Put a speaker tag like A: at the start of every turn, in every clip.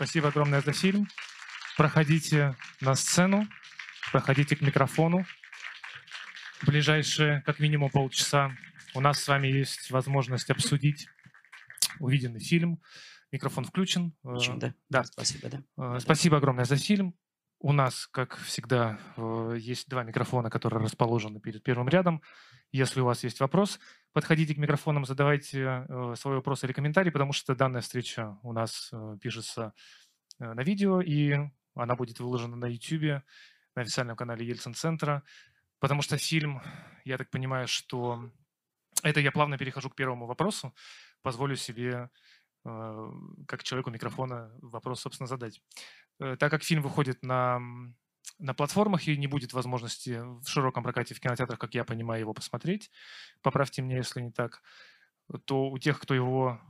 A: Спасибо огромное за фильм. Проходите на сцену, проходите к микрофону. В ближайшие, как минимум, полчаса у нас с вами есть возможность обсудить увиденный фильм. Микрофон включен.
B: Включен, да?
A: Да.
B: Спасибо, да.
A: Э, Спасибо огромное за фильм. У нас, как всегда, есть два микрофона, которые расположены перед первым рядом. Если у вас есть вопрос, подходите к микрофонам, задавайте э, свой вопрос или комментарий, потому что данная встреча у нас э, пишется э, на видео, и она будет выложена на YouTube, на официальном канале Ельцин-центра, потому что фильм, я так понимаю, что... Это я плавно перехожу к первому вопросу. Позволю себе, как человеку микрофона, вопрос, собственно, задать. Э, Так как фильм выходит на, на платформах и не будет возможности в широком прокате в кинотеатрах, как я понимаю, его посмотреть, поправьте меня, если не так, то у тех, кто его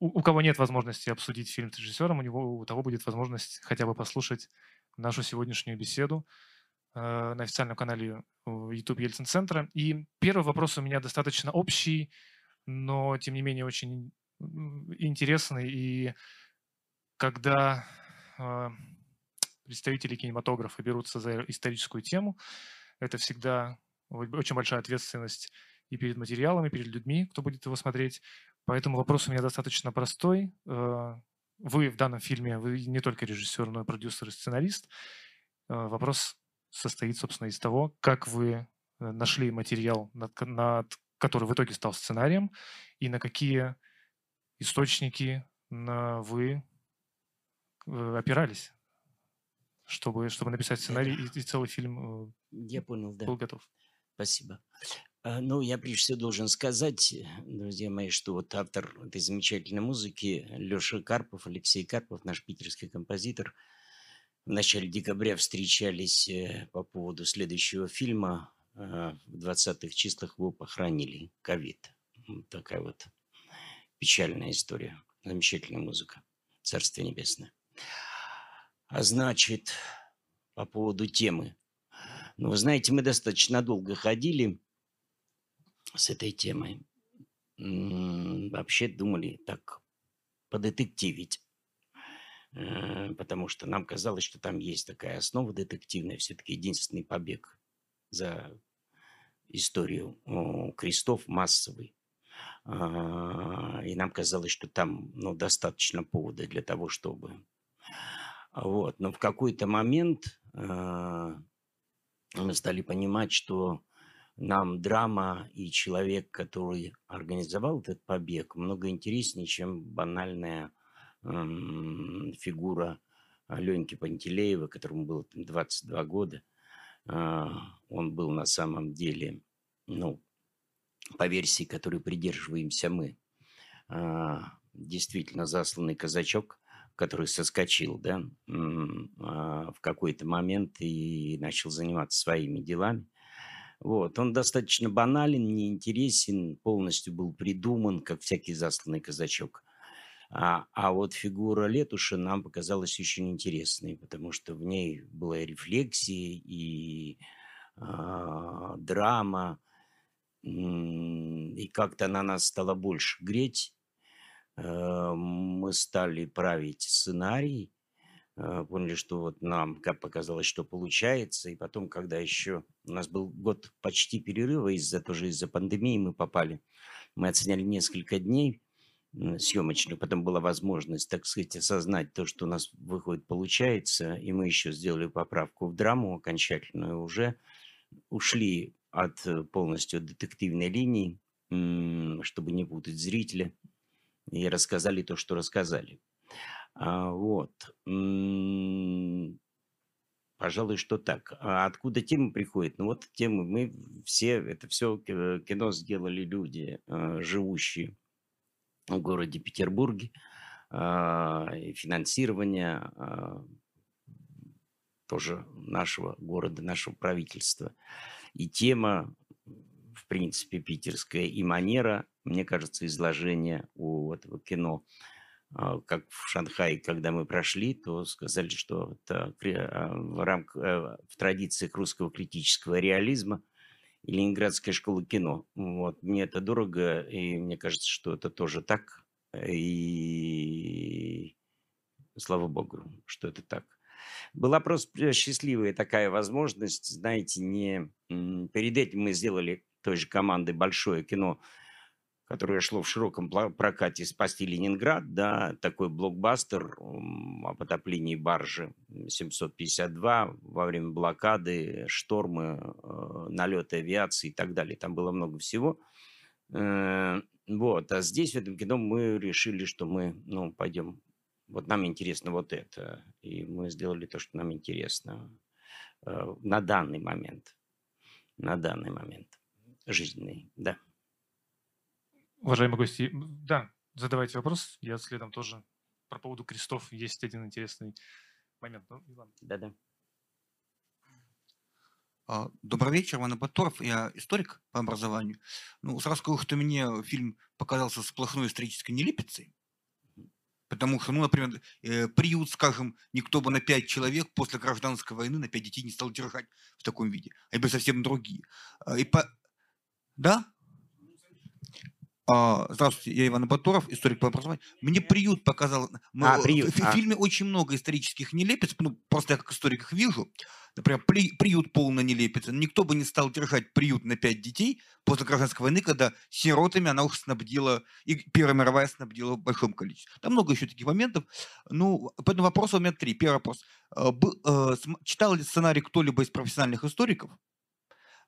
A: у, у кого нет возможности обсудить фильм с режиссером, у него у того будет возможность хотя бы послушать нашу сегодняшнюю беседу э, на официальном канале э, YouTube Ельцин Центра. И первый вопрос у меня достаточно общий, но тем не менее очень интересный. И когда э, представители кинематографа берутся за историческую тему, это всегда очень большая ответственность и перед материалом, и перед людьми, кто будет его смотреть. Поэтому вопрос у меня достаточно простой. Э, Вы в данном фильме, вы не только режиссер, но и продюсер и сценарист. Э, Вопрос состоит, собственно, из того, как вы э, нашли материал, над, над который в итоге стал сценарием, и на какие источники на вы э, опирались, чтобы, чтобы написать сценарий и, и целый фильм э,
B: Я понял, да.
A: был готов.
B: Спасибо. А, Ну, я прежде всего должен сказать, друзья мои, что вот автор этой замечательной музыки Леша Карпов, Алексей Карпов, наш питерский композитор, в начале декабря встречались э, по поводу следующего фильма. В 20-х числах его похоронили. Ковид. Такая вот печальная история. Замечательная музыка. Царствие небесное. А значит, по поводу темы. Ну, вы знаете, мы достаточно долго ходили с этой темой. Вообще думали так подетективить. Э, Потому что нам казалось, что там есть такая основа детективная. Все-таки единственный побег за историю крестов массовый. А, И нам казалось, что там ну, достаточно повода для того, чтобы... Вот. Но в какой-то момент а, мы стали понимать, что нам драма и человек, который организовал этот побег, много интереснее, чем банальная фигура Леньки Пантелеева, которому было там 22 года. А, Он был на самом деле, ну, по версии, которой придерживаемся мы, а, действительно засланный казачок, который соскочил, да, а, в какой-то момент и начал заниматься своими делами. Вот. Он достаточно банален, неинтересен, полностью был придуман, как всякий засланный казачок. А, а вот фигура Летуши нам показалась очень интересной, потому что в ней была и рефлексия, и а, драма, м, и как-то она нас стала больше греть. Э, Мы стали править сценарий, э, поняли, что вот нам как показалось, что получается, и потом, когда еще у нас был год почти перерыва из-за тоже из-за пандемии мы попали, мы оценяли несколько дней м, съемочных, потом была возможность, так сказать, осознать то, что у нас выходит, получается, и мы еще сделали поправку в драму окончательную, уже ушли от э, полностью детективной линии, чтобы не путать зрителя, и рассказали то, что рассказали. А, вот. Пожалуй, что так. А откуда темы приходят? Ну вот темы, мы все, это все кино сделали люди, э, живущие в городе Петербурге. А, финансирование а, тоже нашего города, нашего правительства. И тема, в принципе, питерская, и манера, мне кажется, изложения у этого кино а, как в Шанхае, когда мы прошли, то сказали, что это кре- а, в, рам- э, в традициях русского критического реализма и Ленинградская школа кино. Вот. Мне это дорого, и мне кажется, что это тоже так. И Слава богу, что это так. Была просто счастливая такая возможность, знаете, не перед этим мы сделали той же команды большое кино которое шло в широком прокате «Спасти Ленинград», да, такой блокбастер о потоплении баржи 752 во время блокады, штормы, э, налеты авиации и так далее. Там было много всего. Э, вот, а здесь, в этом кино, мы решили, что мы, ну, пойдем, вот нам интересно вот это. И мы сделали то, что нам интересно э, на данный момент. На данный момент жизненный, да.
A: Уважаемые гости, да, задавайте вопрос. Я следом тоже про поводу крестов есть один интересный момент. Ну,
B: Иван. Да-да.
C: А, добрый вечер, Иван Баторов, я историк по образованию. Ну, сразу скажу, что мне фильм показался сплошной исторической нелепицей, потому что, ну, например, э, приют, скажем, никто бы на пять человек после гражданской войны на пять детей не стал держать в таком виде, а бы совсем другие. А, и по... Да? А, здравствуйте, я Иван Батуров, историк по образованию. Мне приют показал.
B: А, приют.
C: В, в а. фильме очень много исторических нелепиц, ну, просто я как историк их вижу. Например, при, приют полно нелепица. Никто бы не стал держать приют на пять детей после гражданской войны, когда сиротами она уже снабдила, и Первая мировая снабдила в большом количестве. Там много еще таких моментов. Ну, поэтому вопрос у меня три. Первый вопрос. Э, э, читал ли сценарий кто-либо из профессиональных историков?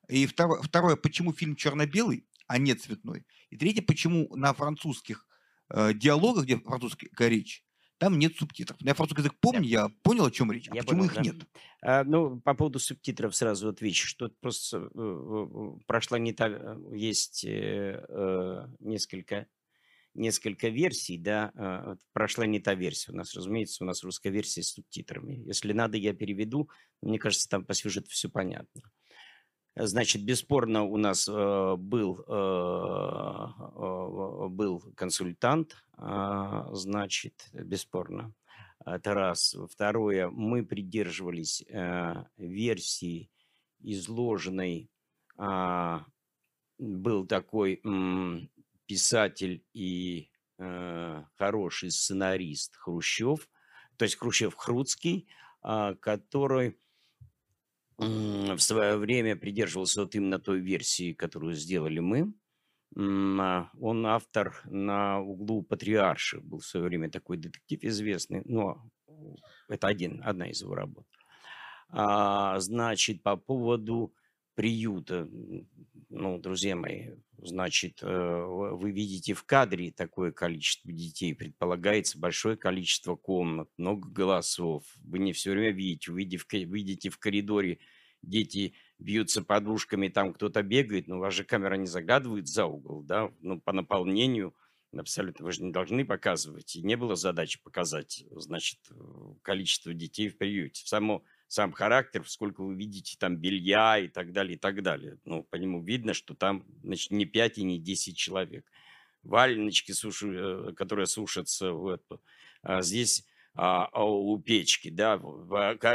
C: И второе, второе, почему фильм черно-белый? а не цветной. И третье, почему на французских э, диалогах, где французская речь, там нет субтитров. Я французский язык помню, я, я понял, о чем речь, а я почему понял, их да. нет?
B: А, ну, по поводу субтитров сразу отвечу, что просто э, э, прошла не так, э, есть э, э, несколько несколько версий, да, э, прошла не та версия. У нас, разумеется, у нас русская версия с субтитрами. Если надо, я переведу. Мне кажется, там по сюжету все понятно. Значит, бесспорно у нас э, был, э, э, был консультант, а, значит, бесспорно. Это раз. Второе, мы придерживались версии, изложенной, а, был такой писатель и хороший сценарист Хрущев, то есть Хрущев Хруцкий, а, который в свое время придерживался вот именно той версии, которую сделали мы. А, он автор на углу Патриарши, был в свое время такой детектив известный, но это один, одна из его работ. А, значит, по поводу приюта, ну, друзья мои, значит, э, вы видите в кадре такое количество детей, предполагается большое количество комнат, много голосов, вы не все время видите, увидите, видите в коридоре дети бьются подушками, там кто-то бегает, но же камера не загадывает за угол, да, ну, по наполнению абсолютно вы же не должны показывать, и не было задачи показать, значит, количество детей в приюте. Само, сам характер, сколько вы видите там белья и так далее, и так далее. Ну, по нему видно, что там, значит, не 5 и не 10 человек. Валеночки, сушу, э, которые сушатся, вот. А здесь а, а, у печки, да,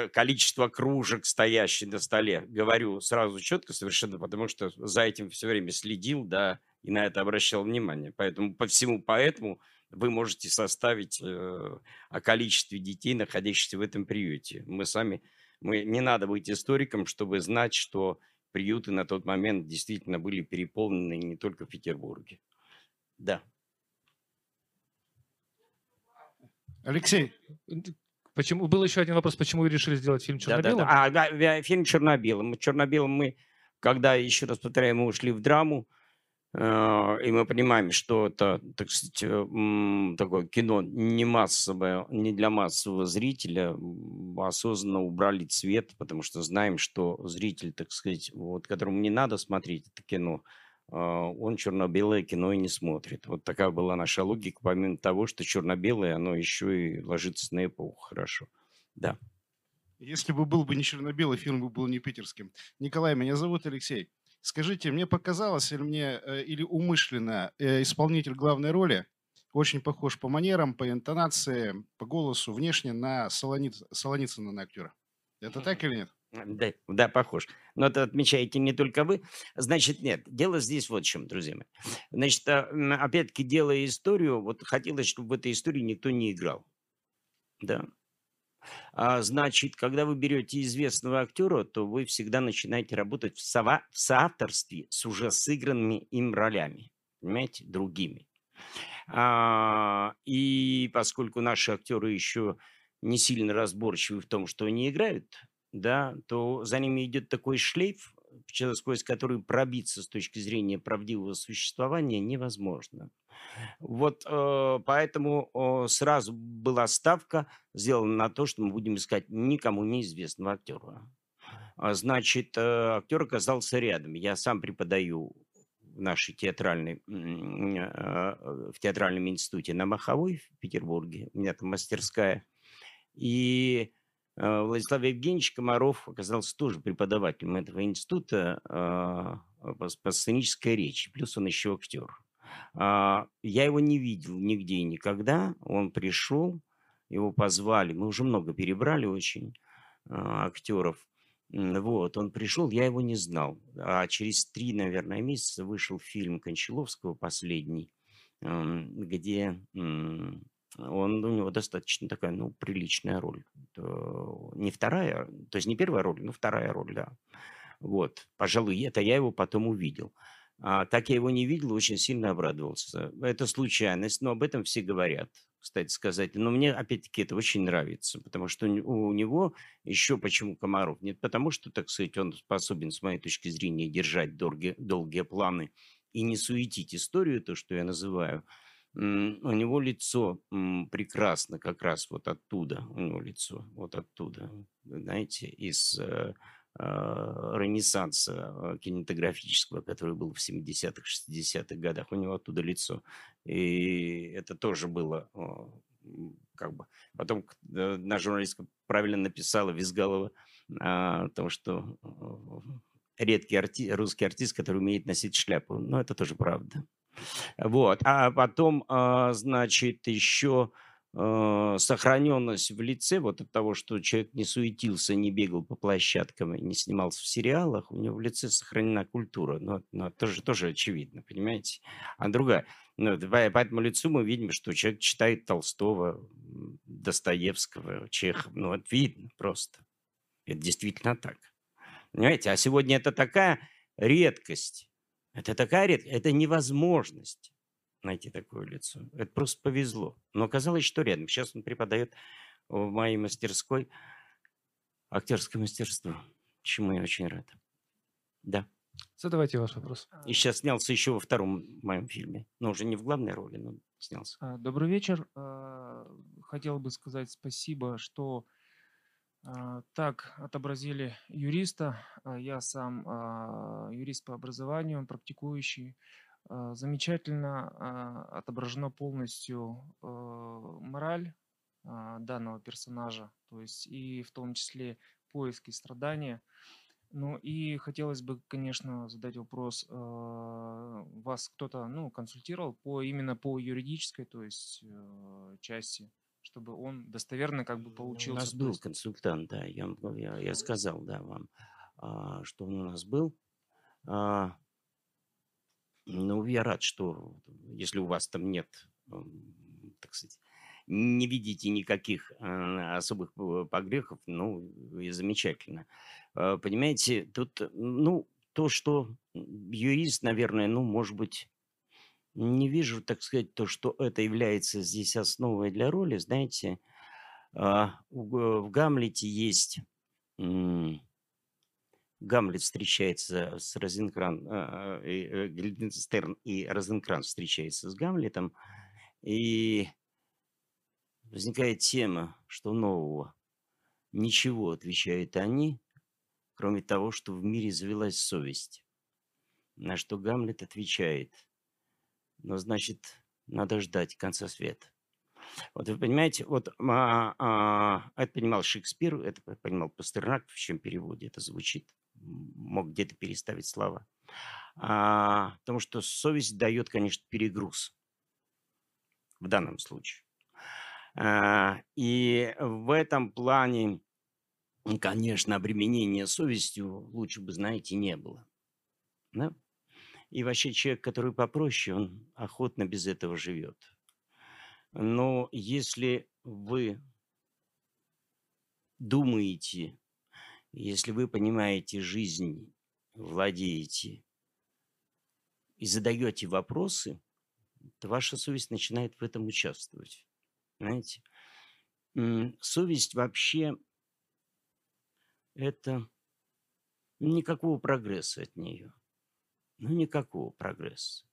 B: количество кружек, стоящих на столе. Говорю сразу четко совершенно, потому что за этим все время следил, да, и на это обращал внимание. Поэтому по всему поэтому вы можете составить э, о количестве детей, находящихся в этом приюте. Мы сами, мы, не надо быть историком, чтобы знать, что приюты на тот момент действительно были переполнены не только в Петербурге. Да.
A: Алексей, почему был еще один вопрос, почему вы решили сделать фильм черно-белым?
B: Да, да, да. А, да, фильм черно-белым. Черно-белым мы, когда, еще раз повторяю, мы ушли в драму, э, и мы понимаем, что это, так сказать, э, такое кино не массовое, не для массового зрителя, осознанно убрали цвет, потому что знаем, что зритель, так сказать, вот, которому не надо смотреть это кино, а, он черно-белое кино и не смотрит. Вот такая была наша логика, помимо того, что черно-белое, оно еще и ложится на эпоху хорошо. Да.
D: Если бы был бы не черно-белый, фильм бы был не питерским. Николай, меня зовут Алексей. Скажите, мне показалось, или мне, э, или умышленно э, исполнитель главной роли очень похож по манерам, по интонации, по голосу, внешне на Солониц, Солоницына на актера. Это так или нет?
B: Да, да, похож. Но это отмечаете не только вы. Значит, нет, дело здесь вот в чем, друзья мои. Значит, а, опять-таки, делая историю, вот хотелось, чтобы в этой истории никто не играл. Да. А, значит, когда вы берете известного актера, то вы всегда начинаете работать в, сова- в соавторстве с уже сыгранными им ролями, понимаете, другими. А, и поскольку наши актеры еще не сильно разборчивы в том, что они играют, да, то за ними идет такой шлейф, сквозь который пробиться с точки зрения правдивого существования невозможно. Вот э, поэтому э, сразу была ставка сделана на то, что мы будем искать никому неизвестного актера. А, значит, э, актер оказался рядом. Я сам преподаю в нашей театральной, в театральном институте на Маховой в Петербурге. У меня там мастерская. И Владислав Евгеньевич Комаров оказался тоже преподавателем этого института по, по сценической речи. Плюс он еще актер. А, я его не видел нигде и никогда. Он пришел, его позвали. Мы уже много перебрали очень а, актеров. Вот, он пришел, я его не знал. А через три, наверное, месяца вышел фильм Кончаловского последний, где он, у него достаточно такая, ну, приличная роль. Не вторая, то есть не первая роль, но вторая роль, да. Вот, пожалуй, это я его потом увидел. А, так я его не видел, очень сильно обрадовался. Это случайность, но об этом все говорят, кстати сказать. Но мне, опять-таки, это очень нравится, потому что у него еще почему Комаров? Нет, потому что, так сказать, он способен, с моей точки зрения, держать долгие, долгие планы и не суетить историю, то, что я называю. У него лицо прекрасно как раз вот оттуда, у него лицо вот оттуда, знаете, из э, а, ренессанса а, кинематографического, который был в 70-х, 60-х годах. У него оттуда лицо. И это тоже было а, как бы... Потом наша журналистка правильно написала Визгалова о том, что редкий арти... русский артист, который умеет носить шляпу. Но это тоже правда. Вот. А потом, значит, еще э, сохраненность в лице, вот от того, что человек не суетился, не бегал по площадкам и не снимался в сериалах, у него в лице сохранена культура. Но, но тоже, тоже очевидно, понимаете? А другая. Ну, по этому лицу мы видим, что человек читает Толстого, Достоевского, Чехова. Ну, это видно просто. Это действительно так. Понимаете? А сегодня это такая редкость. Это такая редкость. Это невозможность найти такое лицо. Это просто повезло. Но оказалось, что рядом. Сейчас он преподает в моей мастерской актерское мастерство, чему я очень рад. Да.
A: Задавайте ваш вопрос.
B: И сейчас снялся еще во втором моем фильме. Но уже не в главной роли, но снялся.
E: А, добрый вечер. А, хотел бы сказать спасибо, что а, так отобразили юриста. Я сам юрист по образованию, практикующий. А, замечательно а, отображена полностью а, мораль данного персонажа, то есть и в том числе поиски страдания. Ну и хотелось бы, конечно, задать вопрос, вас кто-то ну, консультировал по именно по юридической, то есть части, чтобы он достоверно как бы получился. У
B: нас был консультант, да, я, я, я сказал, да, вам, что он у нас был. Ну, я рад, что если у вас там нет, так сказать, не видите никаких э, особых погрехов, ну, и замечательно. Э, понимаете, тут, ну, то, что юрист, наверное, ну, может быть, не вижу, так сказать, то, что это является здесь основой для роли, знаете, а, в Гамлете есть Гамлет встречается с Розенкран, а, а, э, Гильденстерн и Розенкранц встречается с Гамлетом, и возникает тема, что нового. Ничего, отвечают они, кроме того, что в мире завелась совесть. На что Гамлет отвечает, но значит, надо ждать конца света. Вот вы понимаете, вот а, а, это понимал Шекспир, это понимал Пастернак, в чем переводе это звучит мог где-то переставить слова. А, потому что совесть дает, конечно, перегруз в данном случае. А, и в этом плане, конечно, обременения совестью лучше бы, знаете, не было. Да? И вообще человек, который попроще, он охотно без этого живет. Но если вы думаете, если вы понимаете жизнь, владеете и задаете вопросы, то ваша совесть начинает в этом участвовать. Знаете? Совесть вообще это никакого прогресса от нее. Ну, никакого прогресса.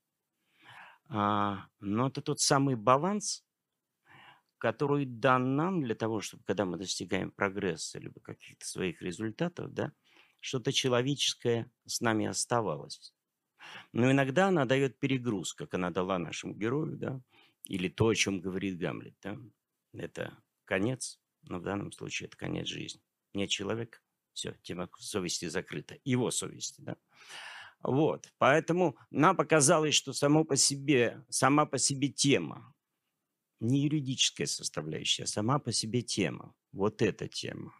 B: А, но это тот самый баланс, который дан нам для того, чтобы, когда мы достигаем прогресса либо каких-то своих результатов, да, что-то человеческое с нами оставалось. Но иногда она дает перегруз, как она дала нашему герою, да, или то, о чем говорит Гамлет, да. Это конец, но в данном случае это конец жизни. Нет человека, все, тема совести закрыта. Его совести, да. Вот, поэтому нам показалось, что само по себе, сама по себе тема, не юридическая составляющая, а сама по себе тема, вот эта тема,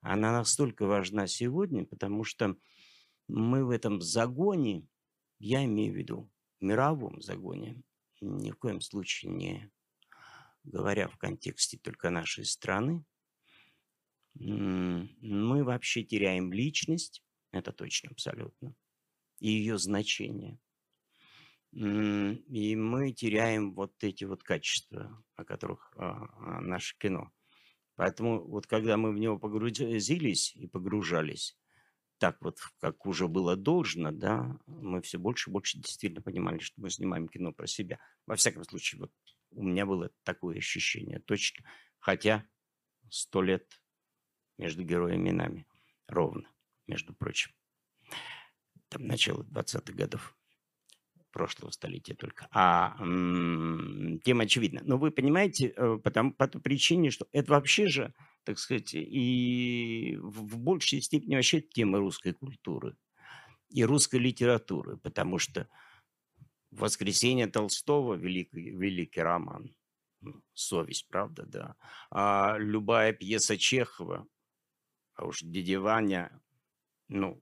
B: она настолько важна сегодня, потому что мы в этом загоне, я имею в виду мировом загоне, ни в коем случае не говоря в контексте только нашей страны, мы вообще теряем личность, это точно абсолютно, и ее значение. И мы теряем вот эти вот качества, о которых а, а, наше кино. Поэтому вот когда мы в него погрузились и погружались, так вот, как уже было должно, да, мы все больше и больше действительно понимали, что мы снимаем кино про себя. Во всяком случае, вот у меня было такое ощущение точно. Хотя сто лет между героями и нами. Ровно, между прочим. Там начало 20-х годов прошлого столетия только. А м- тема очевидна. Но вы понимаете, э, потому, по той причине, что это вообще же, так сказать, и в, в большей степени вообще тема русской культуры и русской литературы, потому что «Воскресенье Толстого» великий, великий роман, совесть, правда, да. А любая пьеса Чехова, а уж дядя Ваня, ну,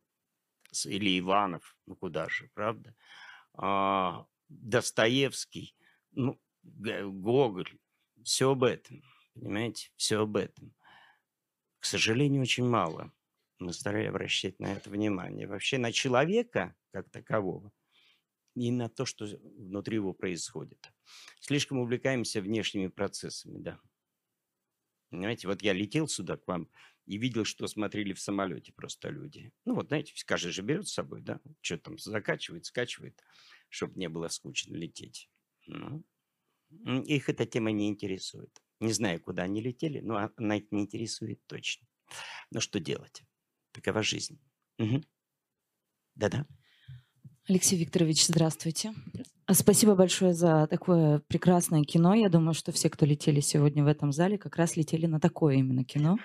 B: или Иванов, ну куда же, правда? А, Достоевский, ну, Гоголь, все об этом, понимаете, все об этом. К сожалению, очень мало мы старались обращать на это внимание. Вообще на человека, как такового, и на то, что внутри его происходит. Слишком увлекаемся внешними процессами, да. Понимаете, вот я летел сюда к вам и видел, что смотрели в самолете просто люди. Ну вот, знаете, каждый же берет с собой, да, что там закачивает, скачивает, чтобы не было скучно лететь. Ну, их эта тема не интересует. Не знаю, куда они летели, но она их не интересует точно. Но что делать? Такова жизнь. Угу. Да-да.
F: Алексей Викторович, здравствуйте. Спасибо большое за такое прекрасное кино. Я думаю, что все, кто летели сегодня в этом зале, как раз летели на такое именно кино.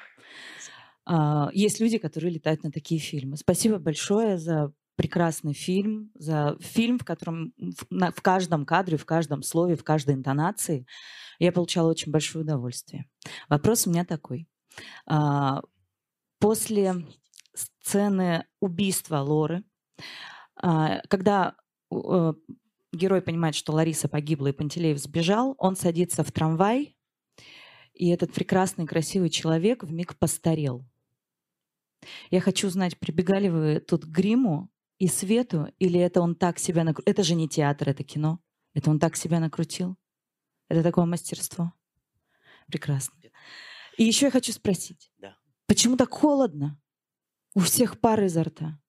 F: А, есть люди, которые летают на такие фильмы. Спасибо большое за прекрасный фильм, за фильм, в котором в, на, в каждом кадре, в каждом слове, в каждой интонации я получала очень большое удовольствие. Вопрос у меня такой. А, после сцены убийства Лоры, а, когда э, герой понимает, что Лариса погибла и Пантелеев сбежал, он садится в трамвай, и этот прекрасный, красивый человек в миг постарел. Я хочу узнать, прибегали вы тут к гриму и свету, или это он так себя накрутил? Это же не театр, это кино. Это он так себя накрутил? Это такое мастерство? Прекрасно. И еще я хочу спросить.
B: Да.
F: Почему так холодно? У всех пары изо рта.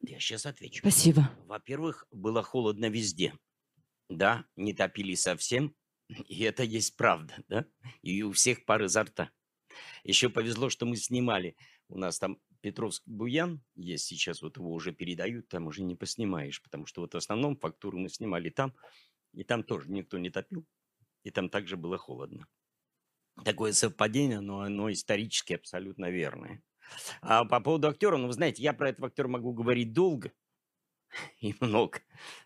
B: Я сейчас отвечу.
F: Спасибо.
B: Во-первых, было холодно везде. Да, не топили совсем, и это есть правда, да? И у всех пары изо рта. Еще повезло, что мы снимали. У нас там Петровский буян есть сейчас, вот его уже передают, там уже не поснимаешь, потому что вот в основном фактуру мы снимали там, и там тоже никто не топил, и там также было холодно. Такое совпадение, но оно исторически абсолютно верное. А по поводу актера, ну, вы знаете, я про этого актера могу говорить долго и много,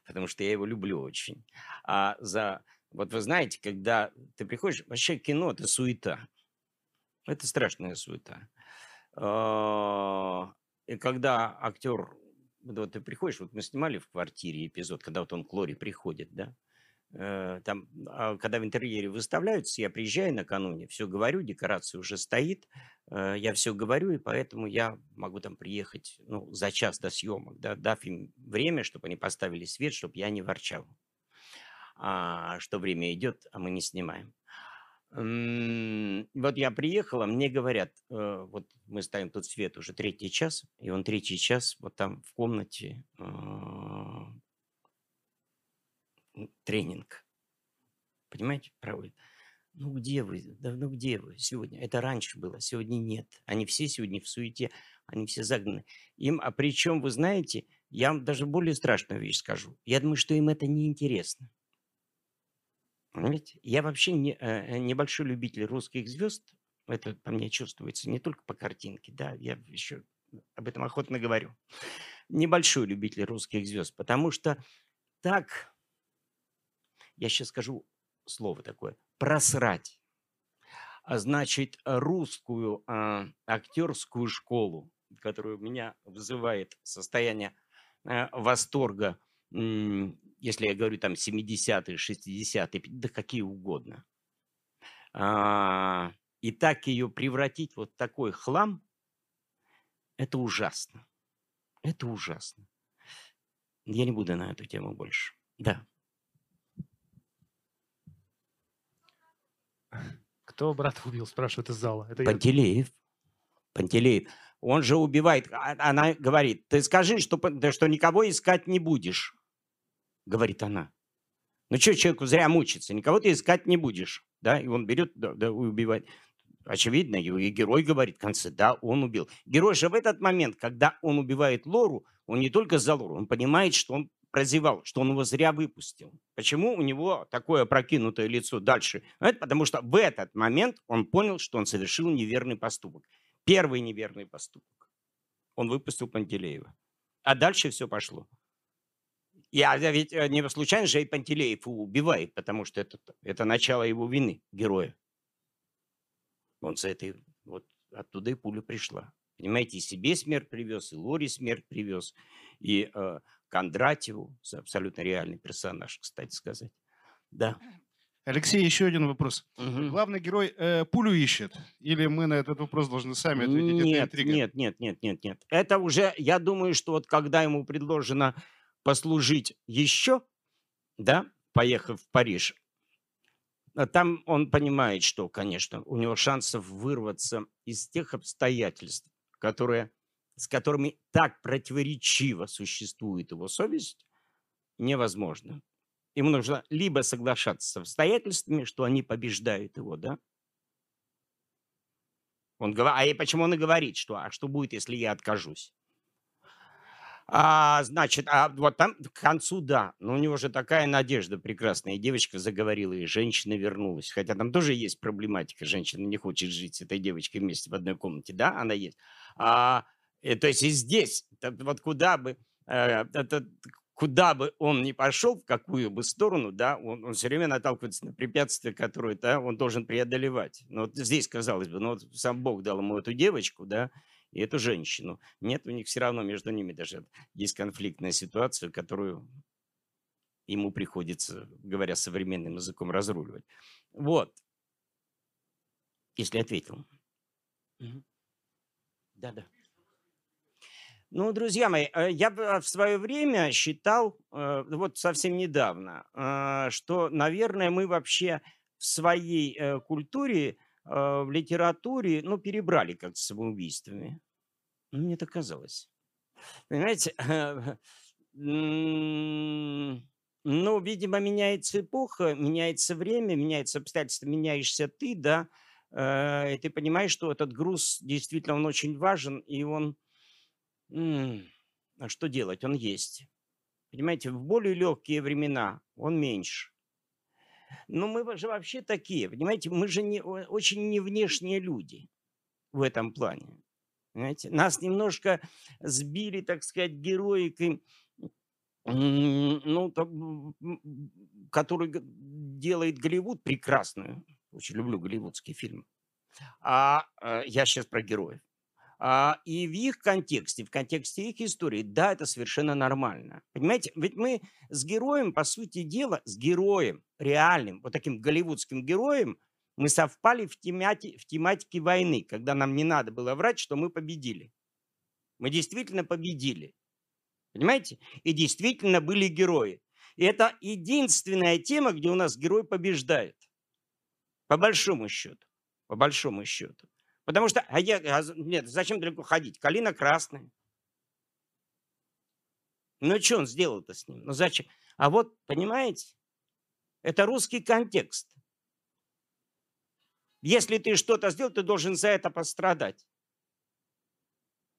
B: потому что я его люблю очень. А за... Вот вы знаете, когда ты приходишь... Вообще кино – это суета. Это страшная суета. А, и когда актер... Вот ты приходишь, вот мы снимали в квартире эпизод, когда вот он к Лоре приходит, да? э, там, а, когда в интерьере выставляются, я приезжаю накануне, все говорю, декорация уже стоит, э, я все говорю, и поэтому я могу там приехать ну, за час до съемок, да, дав им время, чтобы они поставили свет, чтобы я не ворчал, а, что время идет, а мы не снимаем. Вот я приехала, мне говорят, э, вот мы ставим тут свет уже третий час, и он третий час вот там в комнате а, тренинг. Понимаете, проводит. Ну где вы? Да ну где вы сегодня? Это раньше было, сегодня нет. Они все сегодня в суете, они все загнаны. Им, а причем, вы знаете, я вам даже более страшную вещь скажу. Я думаю, что им это не интересно. Понимаете? Я вообще не, э, небольшой любитель русских звезд. Это по мне чувствуется не только по картинке, да, я еще об этом охотно говорю. Небольшой любитель русских звезд, потому что так, я сейчас скажу слово такое, просрать. А значит, русскую а, актерскую школу, которую у меня вызывает состояние а, восторга если я говорю там 70-е, 60-е, да какие угодно. А, и так ее превратить вот в такой хлам, это ужасно. Это ужасно. Я не буду на эту тему больше. Да.
A: Кто брата убил, спрашивает из зала.
B: Это Пантелеев. Я... Пантелеев. Он же убивает. А, она говорит, ты скажи, что, что никого искать не будешь говорит она. Ну что человеку зря мучиться, никого ты искать не будешь. Да, и он берет, да, да, убивает. Очевидно, и герой говорит в конце, да, он убил. Герой же в этот момент, когда он убивает Лору, он не только за Лору, он понимает, что он прозевал, что он его зря выпустил. Почему у него такое прокинутое лицо дальше? Это потому что в этот момент он понял, что он совершил неверный поступок. Первый неверный поступок. Он выпустил Пантелеева. А дальше все пошло. Я ведь э, не случайно же и Пантелеев убивает, потому что это, это начало его вины, героя. Он с этой, вот оттуда и пуля пришла. Понимаете, и себе смерть привез, и Лори смерть привез, и э, Кондратьеву, абсолютно реальный персонаж, кстати сказать. Да.
D: Алексей, еще один вопрос. Угу. Главный герой э, пулю ищет? Или мы на этот вопрос должны сами ответить?
B: Нет, нет, нет, нет, нет, нет. Это уже, я думаю, что вот когда ему предложено послужить еще, да, поехав в Париж, а там он понимает, что, конечно, у него шансов вырваться из тех обстоятельств, которые, с которыми так противоречиво существует его совесть, невозможно. Ему нужно либо соглашаться с обстоятельствами, что они побеждают его, да? Он говорит, а почему он и говорит, что, а что будет, если я откажусь? А, значит, а вот там к концу, да, но у него же такая надежда прекрасная. И девочка заговорила, и женщина вернулась. Хотя там тоже есть проблематика. Женщина не хочет жить с этой девочкой вместе в одной комнате. Да, она есть. А, и, э, то есть и здесь, вот куда бы, э, это, куда бы он ни пошел, в какую бы сторону, да, он, он все время наталкивается на препятствия, которые да, он должен преодолевать. Но вот здесь, казалось бы, ну вот сам Бог дал ему эту девочку, да, и эту женщину. Нет, у них все равно между ними даже есть конфликтная ситуация, которую ему приходится, говоря современным языком, разруливать. Вот. Если ответил. Да-да. Ну, друзья мои, э, я в свое время считал, э, вот совсем недавно, э, что, наверное, мы вообще в своей культуре в литературе, ну, перебрали как с самоубийствами. Ну, мне так казалось. Понимаете, ну, видимо, меняется эпоха, меняется время, меняется обстоятельства, меняешься ты, да, э, и ты понимаешь, что этот груз действительно он очень важен, и он, а что делать, он есть. Понимаете, в более легкие времена он меньше. Но мы же вообще такие, понимаете, мы же не, очень не внешние люди в этом плане. Понимаете? Нас немножко сбили, так сказать, героикой, ну, который делает Голливуд прекрасную. Очень люблю голливудские фильмы. А э, я сейчас про героев. А, и в их контексте, в контексте их истории, да, это совершенно нормально. Понимаете, ведь мы с героем, по сути дела, с героем реальным, вот таким голливудским героем, мы совпали в, темати, в тематике войны, когда нам не надо было врать, что мы победили. Мы действительно победили. Понимаете? И действительно были герои. И это единственная тема, где у нас герой побеждает. По большому счету. По большому счету. Потому что, а я, а, нет, зачем далеко ходить? Калина красная. Ну, что он сделал-то с ним? Ну, зачем? А вот, понимаете, это русский контекст. Если ты что-то сделал, ты должен за это пострадать.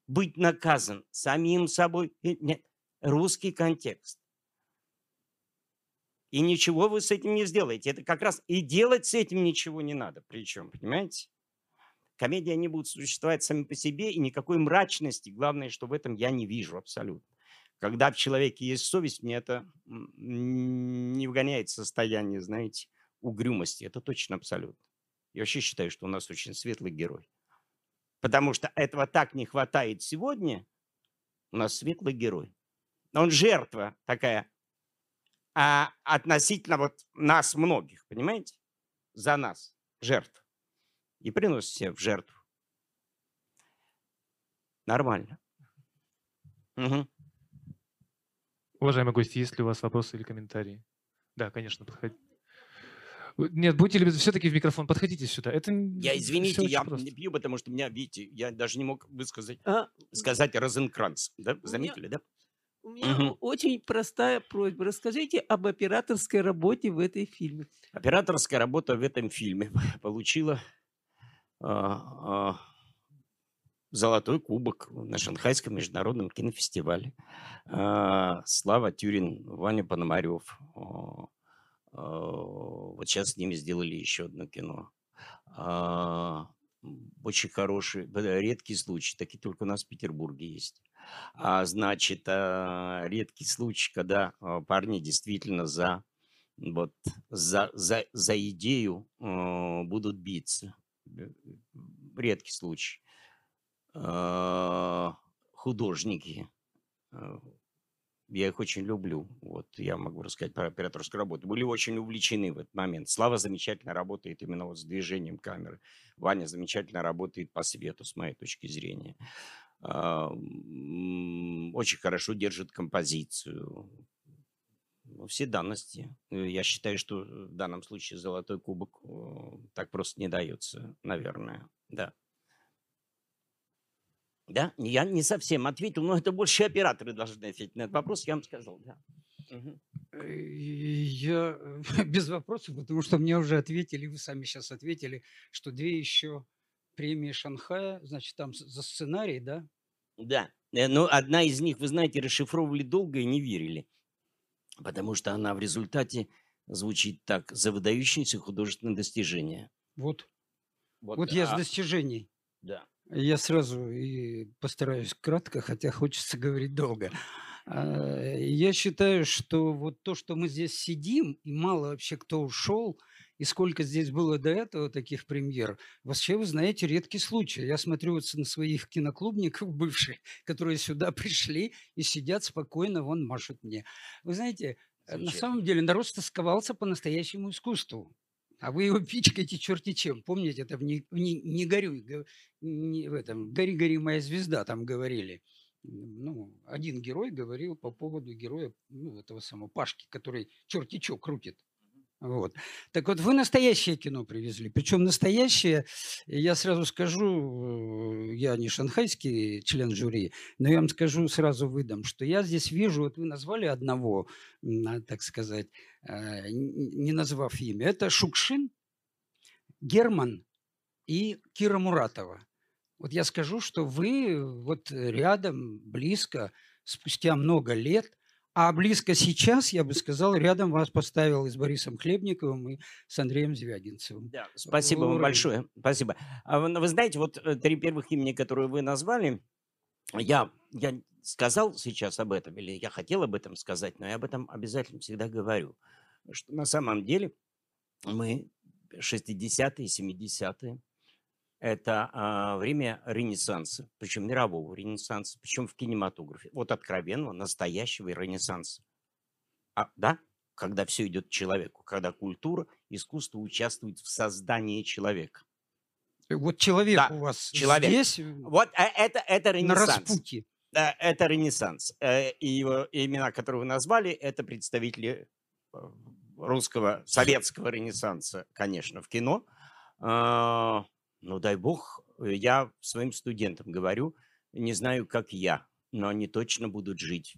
B: Быть наказан самим собой. Нет, русский контекст. И ничего вы с этим не сделаете. Это как раз и делать с этим ничего не надо. Причем, понимаете? Комедии, они будут существовать сами по себе, и никакой мрачности, главное, что в этом я не вижу абсолютно. Когда в человеке есть совесть, мне это не вгоняет состояние, знаете, угрюмости. Это точно абсолютно. Я вообще считаю, что у нас очень светлый герой. Потому что этого так не хватает сегодня. У нас светлый герой. Он жертва такая а, относительно вот нас многих, понимаете? За нас жертва и приносит себя в жертву. Нормально. Угу.
A: Уважаемые гости, есть ли у вас вопросы или комментарии? Да, конечно, подходите. Нет, будьте любезны, все-таки в микрофон подходите сюда. Это
B: я, извините, я просто. не пью, потому что меня, видите, я даже не мог высказать, а, сказать Розенкранц. Да? Заметили, меня, да?
G: У меня угу. очень простая просьба. Расскажите об операторской работе в этой фильме.
B: Операторская работа в этом фильме получила золотой кубок на Шанхайском международном кинофестивале. А, Слава Тюрин, Ваня Пономарев. Вот сейчас с ними сделали еще одно кино. Очень хороший, редкий случай, такие только у нас в Петербурге есть. А, значит, редкий случай, когда парни действительно за, вот, за, за, за идею будут биться. Э, редкий случай. А, художники. А, я их очень люблю. Вот я могу рассказать про операторскую работу. Были очень увлечены в этот момент. Слава замечательно работает именно вот с движением камеры. Ваня замечательно работает по свету, с моей точки зрения. А, очень хорошо держит композицию все данности. Э, я считаю, что в данном случае золотой кубок так просто не дается, наверное. Да. Да, я не совсем ответил, но это больше операторы должны ответить на этот вопрос, я вам сказал, да.
H: Угу. Я без вопросов, потому что мне уже ответили, вы сами сейчас ответили, что две еще премии Шанхая, значит, там за сценарий, да?
B: Да, э, но одна из них, вы знаете, расшифровывали долго и не верили потому что она в результате звучит так «за выдающиеся художественные достижения».
H: Вот. Вот, вот я с достижений.
B: Да.
H: Я сразу и постараюсь кратко, хотя хочется говорить долго. А, я считаю, что вот то, что мы здесь сидим, и мало вообще кто ушел – и сколько здесь было до этого таких премьер, вообще, вы знаете, редкий случай. Я смотрю вот на своих киноклубников бывших, которые сюда пришли и сидят спокойно, вон машут мне. Вы знаете, э, на самом деле народ стосковался по настоящему искусству. А вы его пичкаете черти чем. Помните, это в «Не, в не, не горюй», не, в этом «Гори, гори, моя звезда» там говорили. Ну, один герой говорил по поводу героя ну, этого самого Пашки, который черти чё крутит. Вот. Так вот, вы настоящее кино привезли. Причем настоящее, я сразу скажу, э, я не шанхайский член жюри, но я вам скажу, сразу выдам, что я здесь вижу, вот вы назвали одного, так сказать, э, не назвав имя. Это Шукшин, Герман и Кира Муратова. Вот я скажу, что вы вот рядом, близко, спустя много лет – а близко сейчас, я бы сказал, рядом вас поставил и с Борисом Хлебниковым, и с Андреем Звягинцевым.
B: Да, спасибо вам большое. Спасибо. А вы, вы знаете, вот э, три первых имени, которые вы назвали, я, я сказал сейчас об этом, или я хотел об этом сказать, но я об этом обязательно всегда говорю, что на самом деле мы 60-е, 70-е, Это а, время Ренессанса, причем мирового Ренессанса, причем в кинематографе. Вот откровенного, настоящего Ренессанса. А, да? Когда все идет к человеку, когда культура, искусство участвует в создании человека.
H: Вот человек
B: Да,
H: у вас
B: человек.
H: здесь,
B: Вот э, это, это
H: на
B: Ренессанс.
H: распутье.
B: Э, Это Ренессанс. Э, И его имена, которые вы назвали, это представители э, русского, советского Ренессанса, конечно, в кино. А, Ну, дай бог, э, я своим студентам говорю, не знаю, как я, но они точно будут жить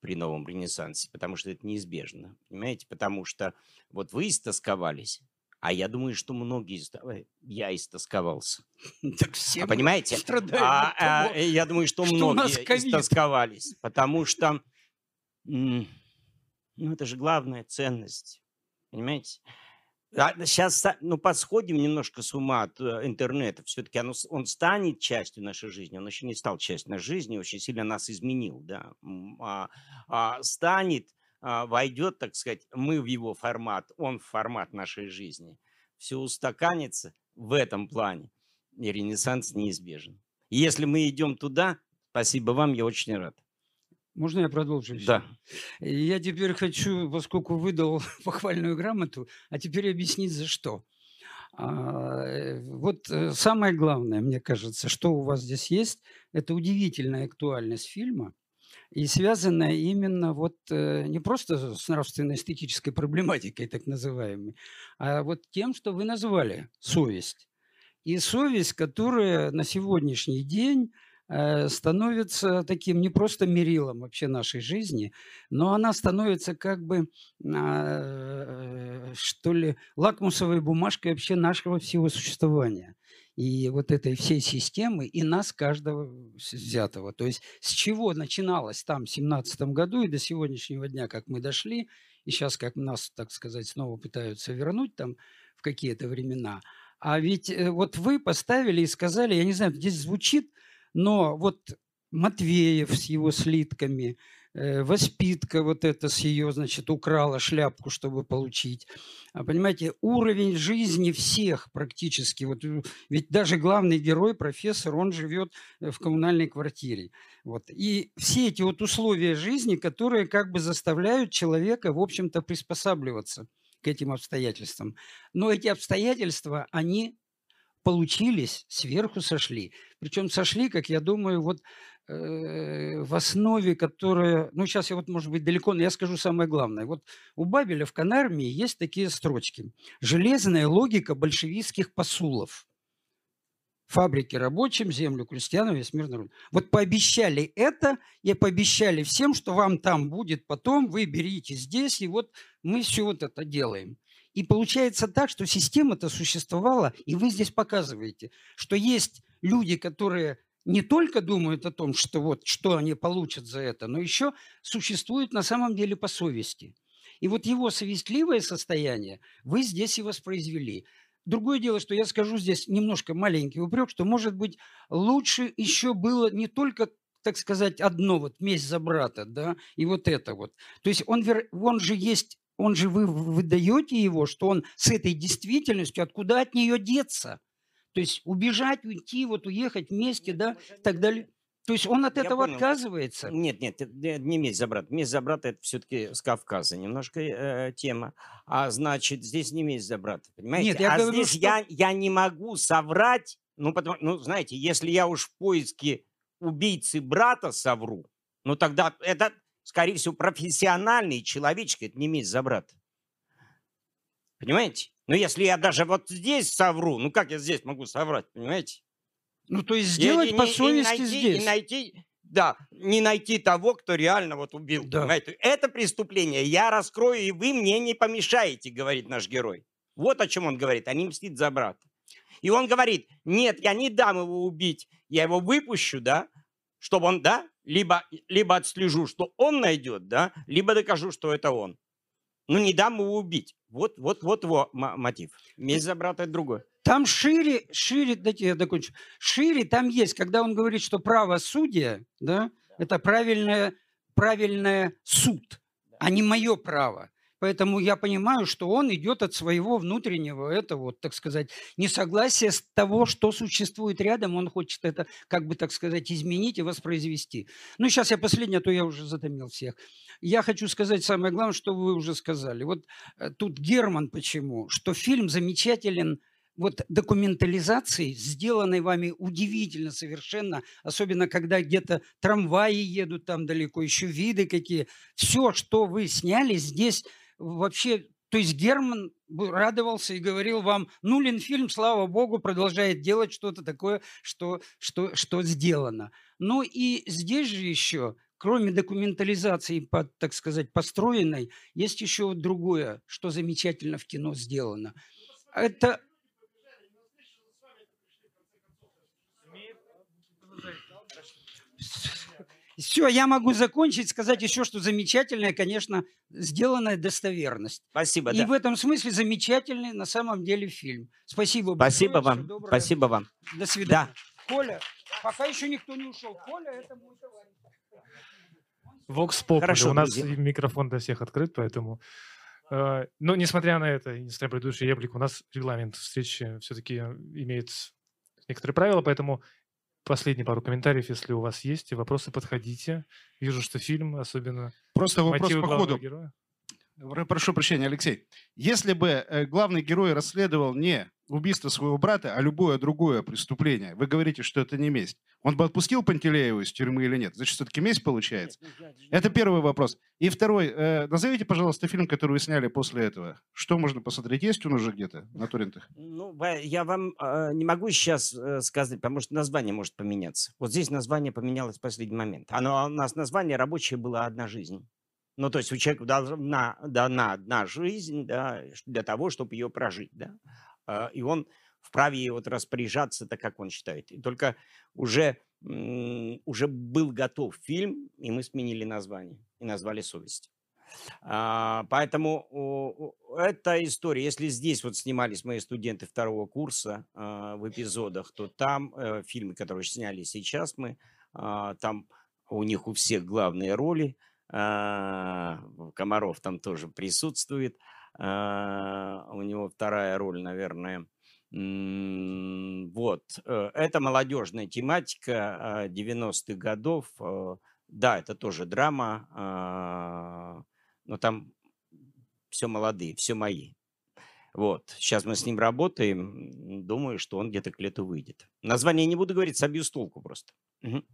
B: при новом Ренессансе, потому что это неизбежно, понимаете? Потому что вот вы истосковались, а я думаю, что многие, э, я истосковался.
H: Так все
B: А понимаете? А, а, я думаю, что
H: что
B: многие истосковались, потому что, ну, это же главная ценность, понимаете? Сейчас, ну, подсходим немножко с ума от э, интернета. Все-таки он станет частью нашей жизни, он еще не стал частью нашей жизни, очень сильно нас изменил, да. А- а станет, а, войдет, так сказать, мы в его формат, он в формат нашей жизни. Все устаканится в этом плане, и ренессанс неизбежен. Если мы идем туда, спасибо вам, я очень рад.
H: Можно я продолжу?
B: Да.
H: Я теперь хочу, поскольку выдал похвальную грамоту, а теперь объяснить за что. А, э, Вот э, самое главное, мне кажется, что у вас здесь есть, это удивительная актуальность фильма, и связанная именно вот э, не просто с нравственно-эстетической проблематикой, так называемой, а вот тем, что вы назвали совесть. И совесть, которая на сегодняшний день становится таким не просто мерилом вообще нашей жизни, но она становится как бы, а, что ли, лакмусовой бумажкой вообще нашего всего существования. И вот этой всей системы, и нас каждого взятого. То есть с чего начиналось там в семнадцатом году и до сегодняшнего дня, как мы дошли, и сейчас как нас, так сказать, снова пытаются вернуть там в какие-то времена. А ведь э, вот вы поставили и сказали, я не знаю, здесь звучит, но вот Матвеев с его слитками, э, Воспитка вот это с ее, значит, украла шляпку, чтобы получить. А понимаете, уровень жизни всех практически, вот э, ведь даже главный герой, профессор, он живет э, в коммунальной квартире. Вот. И все эти вот условия жизни, которые как бы заставляют человека, в общем-то, приспосабливаться к этим обстоятельствам. Но эти обстоятельства, они получились, сверху сошли. Причем сошли, как я думаю, вот э, в основе, которая... Ну, сейчас я вот, может быть, далеко, но я скажу самое главное. Вот у Бабеля в Канармии есть такие строчки. «Железная логика большевистских посулов». Фабрики рабочим, землю крестьянам, весь мир народ. Вот пообещали это, и пообещали всем, что вам там будет потом, вы берите здесь, и вот мы все вот это делаем. И получается так, что система-то существовала, и вы здесь показываете, что есть люди, которые не только думают о том, что вот что они получат за это, но еще существуют на самом деле по совести. И вот его совестливое состояние вы здесь и воспроизвели. Другое дело, что я скажу здесь немножко маленький упрек, что, может быть, лучше еще было не только так сказать, одно, вот месть за брата, да, и вот это вот. То есть он, он же есть, он же вы выдаете его, что он с этой действительностью, откуда от нее деться? То есть убежать, уйти, вот уехать вместе, да, и так далее. То есть он от
B: Я
H: этого
B: понял.
H: отказывается.
B: Нет, нет, это не не месть за брата. Месть за брата это все-таки с Кавказа немножко э, тема. А значит, здесь не месть за брата, понимаете?
H: Нет, я
B: а
H: говорю,
B: здесь
H: что-
B: я, я не могу соврать, ну, потому, ну, знаете, если я уж в поиске убийцы брата совру, ну, тогда это, скорее всего, профессиональный человечек, это не месть за брата. Понимаете? Но если я даже вот здесь совру, ну, как я здесь могу соврать, понимаете?
H: Ну, то есть
B: И-
H: сделать
B: и
H: по
B: и
H: совести
B: найти-
H: здесь.
B: И найти, да, не найти того, кто реально вот убил.
H: Да.
B: понимаете? Это преступление я раскрою, и вы мне не помешаете, говорит наш герой. Вот о чем он говорит. Они мстит за брата. И он говорит, нет, я не дам его убить, я его выпущу, да, чтобы он, да, либо, либо отслежу, что он найдет, да, либо докажу, что это он. Ну, не дам его убить. Вот, вот, вот его мо- мотив. Месть за брата – это другое.
H: Там шире, шире, дайте я докончу. Шире там есть, когда он говорит, что правосудие, да, это правильное, правильное суд, а не мое право. Поэтому я понимаю, что он идет от своего внутреннего, это вот, так сказать, несогласия с того, что существует рядом. Он хочет это, как бы, так сказать, изменить и воспроизвести. Ну, сейчас я последнее, а то я уже затомил всех. Я хочу сказать самое главное, что вы уже сказали. Вот э, тут Герман почему? Что фильм замечателен – вот документализации, сделанной вами удивительно совершенно, особенно когда где-то трамваи едут там далеко, еще виды какие. Все, что вы сняли здесь вообще то есть Герман радовался и говорил вам, ну, Ленфильм, слава богу, продолжает делать что-то такое, что, что, что сделано. Ну и здесь же еще, кроме документализации, под, так сказать, построенной, есть еще другое, что замечательно в кино сделано. Это Все, я могу закончить, сказать еще, что замечательная, конечно, сделанная достоверность.
B: Спасибо,
H: И
B: да.
H: в этом смысле замечательный на самом деле фильм. Спасибо
B: Спасибо
H: большое.
B: вам.
H: доброго.
B: Спасибо вам.
H: До свидания. Коля, пока еще никто не ушел. Коля, это мой товарищ.
A: Вокс Поп.
B: Хорошо,
A: У нас
B: друзья.
A: микрофон для всех открыт, поэтому... э, Но несмотря на это, и несмотря на предыдущую реплику, у нас регламент встречи все-таки имеет некоторые правила, поэтому последние пару комментариев, если у вас есть, вопросы подходите. Вижу, что фильм, особенно
D: Просто вопрос по ходу.
A: героя.
D: Про- Прошу прощения, Алексей. Если бы э, главный герой расследовал не убийство своего брата, а любое другое преступление, вы говорите, что это не месть, он бы отпустил Пантелеева из тюрьмы или нет? Значит, все-таки месть получается? Это первый вопрос. И второй. э, назовите, пожалуйста, фильм, который вы сняли после этого. Что можно посмотреть? Есть он уже где-то на торрентах?
B: Ну, я вам э, не могу сейчас э, сказать, потому что название может поменяться. Вот здесь название поменялось в последний момент. Оно, у нас название рабочее было «Одна жизнь». Ну, то есть у человека должна дана одна жизнь да, для того, чтобы ее прожить. Да? А, И он вправе ей вот распоряжаться так, как он считает. И только уже, уже был готов фильм, и мы сменили название и назвали «Совесть». А, Поэтому эта история, если здесь вот снимались мои студенты второго курса а, в эпизодах, то там э, фильмы, которые сняли сейчас мы, там у них у всех главные роли. А, Комаров там тоже присутствует. а, У него вторая роль, наверное. Вот. э, Это молодежная тематика а, 90-х годов. э, Да, это тоже драма, а, но там все молодые, все мои. Вот. Сейчас мы с ним работаем. Думаю, что он где-то к лету выйдет. Название не буду говорить, собью с толку просто. Мгм.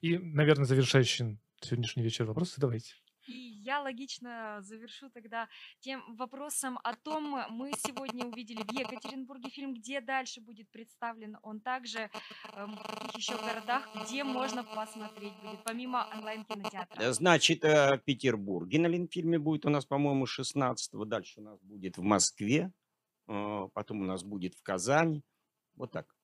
A: И, наверное, завершающий сегодняшний вечер вопрос задавайте.
I: И я логично завершу тогда тем вопросом о том, мы сегодня увидели в Екатеринбурге фильм, где дальше будет представлен он также, эм, в каких еще городах, где можно посмотреть будет, помимо онлайн-кинотеатра.
B: Э, Значит, э, в Петербурге на Ленфильме будет у нас, по-моему, 16 Дальше у нас будет в Москве. э, Потом у нас будет в Казани. Вот так.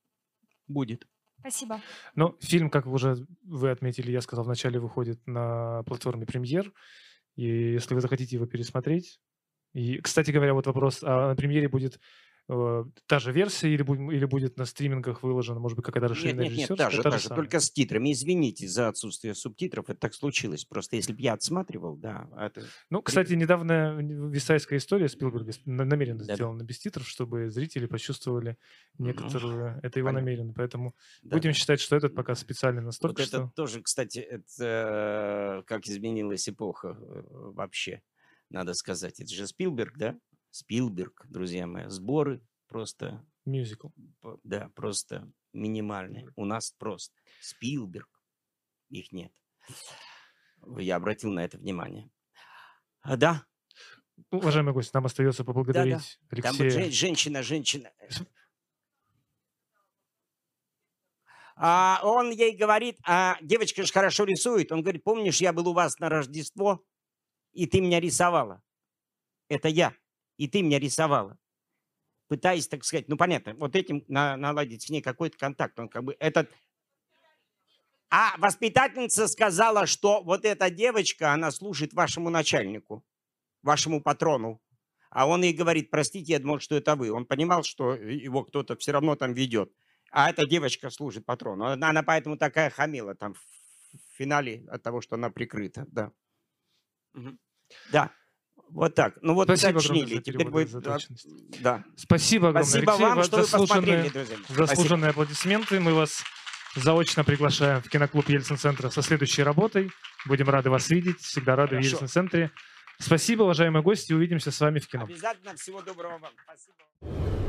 B: Будет.
I: Спасибо.
A: Но фильм, как уже вы отметили, я сказал, вначале выходит на платформе премьер. И если вы захотите его пересмотреть... И, кстати говоря, вот вопрос, а на премьере будет э, та же версия или, будем- или будет на стримингах выложена, может быть, какая-то
B: Нет,
A: расширенная
B: нет, нет,
A: режиссерская?
B: та же,
A: Та же самая.
B: только с титрами. Извините за отсутствие субтитров, это так случилось. Просто если бы я отсматривал, да, это...
A: Ну, кстати, недавно «Висайская история» Спилберга намеренно
B: Да-да.
A: сделана без титров, чтобы зрители почувствовали некоторую... Это его
B: понятно.
A: намеренно, поэтому
B: да,
A: будем
B: да.
A: считать, что этот пока специально настолько,
B: Вот это
A: что...
B: тоже, кстати, это э, как изменилась эпоха э, вообще, надо сказать. Это же Спилберг, да? Спилберг, друзья мои. Сборы просто,
A: Мюзикл.
B: да, просто минимальные. У нас просто Спилберг. Их нет. Я обратил на это внимание. А, да,
A: Уважаемый гость, нам остается поблагодарить
B: там вот
A: Алексея.
B: жен- женщина, женщина. А он ей говорит, а девочка же хорошо рисует. Он говорит, помнишь, я был у вас на Рождество, и ты меня рисовала. Это я, и ты меня рисовала. Пытаясь, так сказать, ну понятно, вот этим на- наладить с ней какой-то контакт. Он как бы этот... А воспитательница сказала, что вот эта девочка, она служит вашему начальнику, вашему патрону. А он ей говорит, простите, я думал, что это вы. Он понимал, что его кто-то все равно там ведет. А эта девочка служит патрону. Она, она поэтому такая хамила там в финале от того, что она прикрыта. Да. Мгм. Да. Вот так. Ну вот
A: Спасибо огромное
B: уточнили. Теперь будет...
A: за
B: а,
A: точность.
B: Да.
A: Спасибо огромное,
B: Спасибо
A: Алексей.
B: вам, что вы посмотрели, друзья. мои. Спасибо.
A: заслуженные аплодисменты. Мы вас заочно приглашаем в киноклуб Ельцин-центра со следующей работой. Будем рады вас видеть. Всегда рады в
B: Хорошо.
A: Ельцин-центре. Спасибо, уважаемые гости. Увидимся с вами в кино.
B: Обязательно всего доброго вам. Спасибо.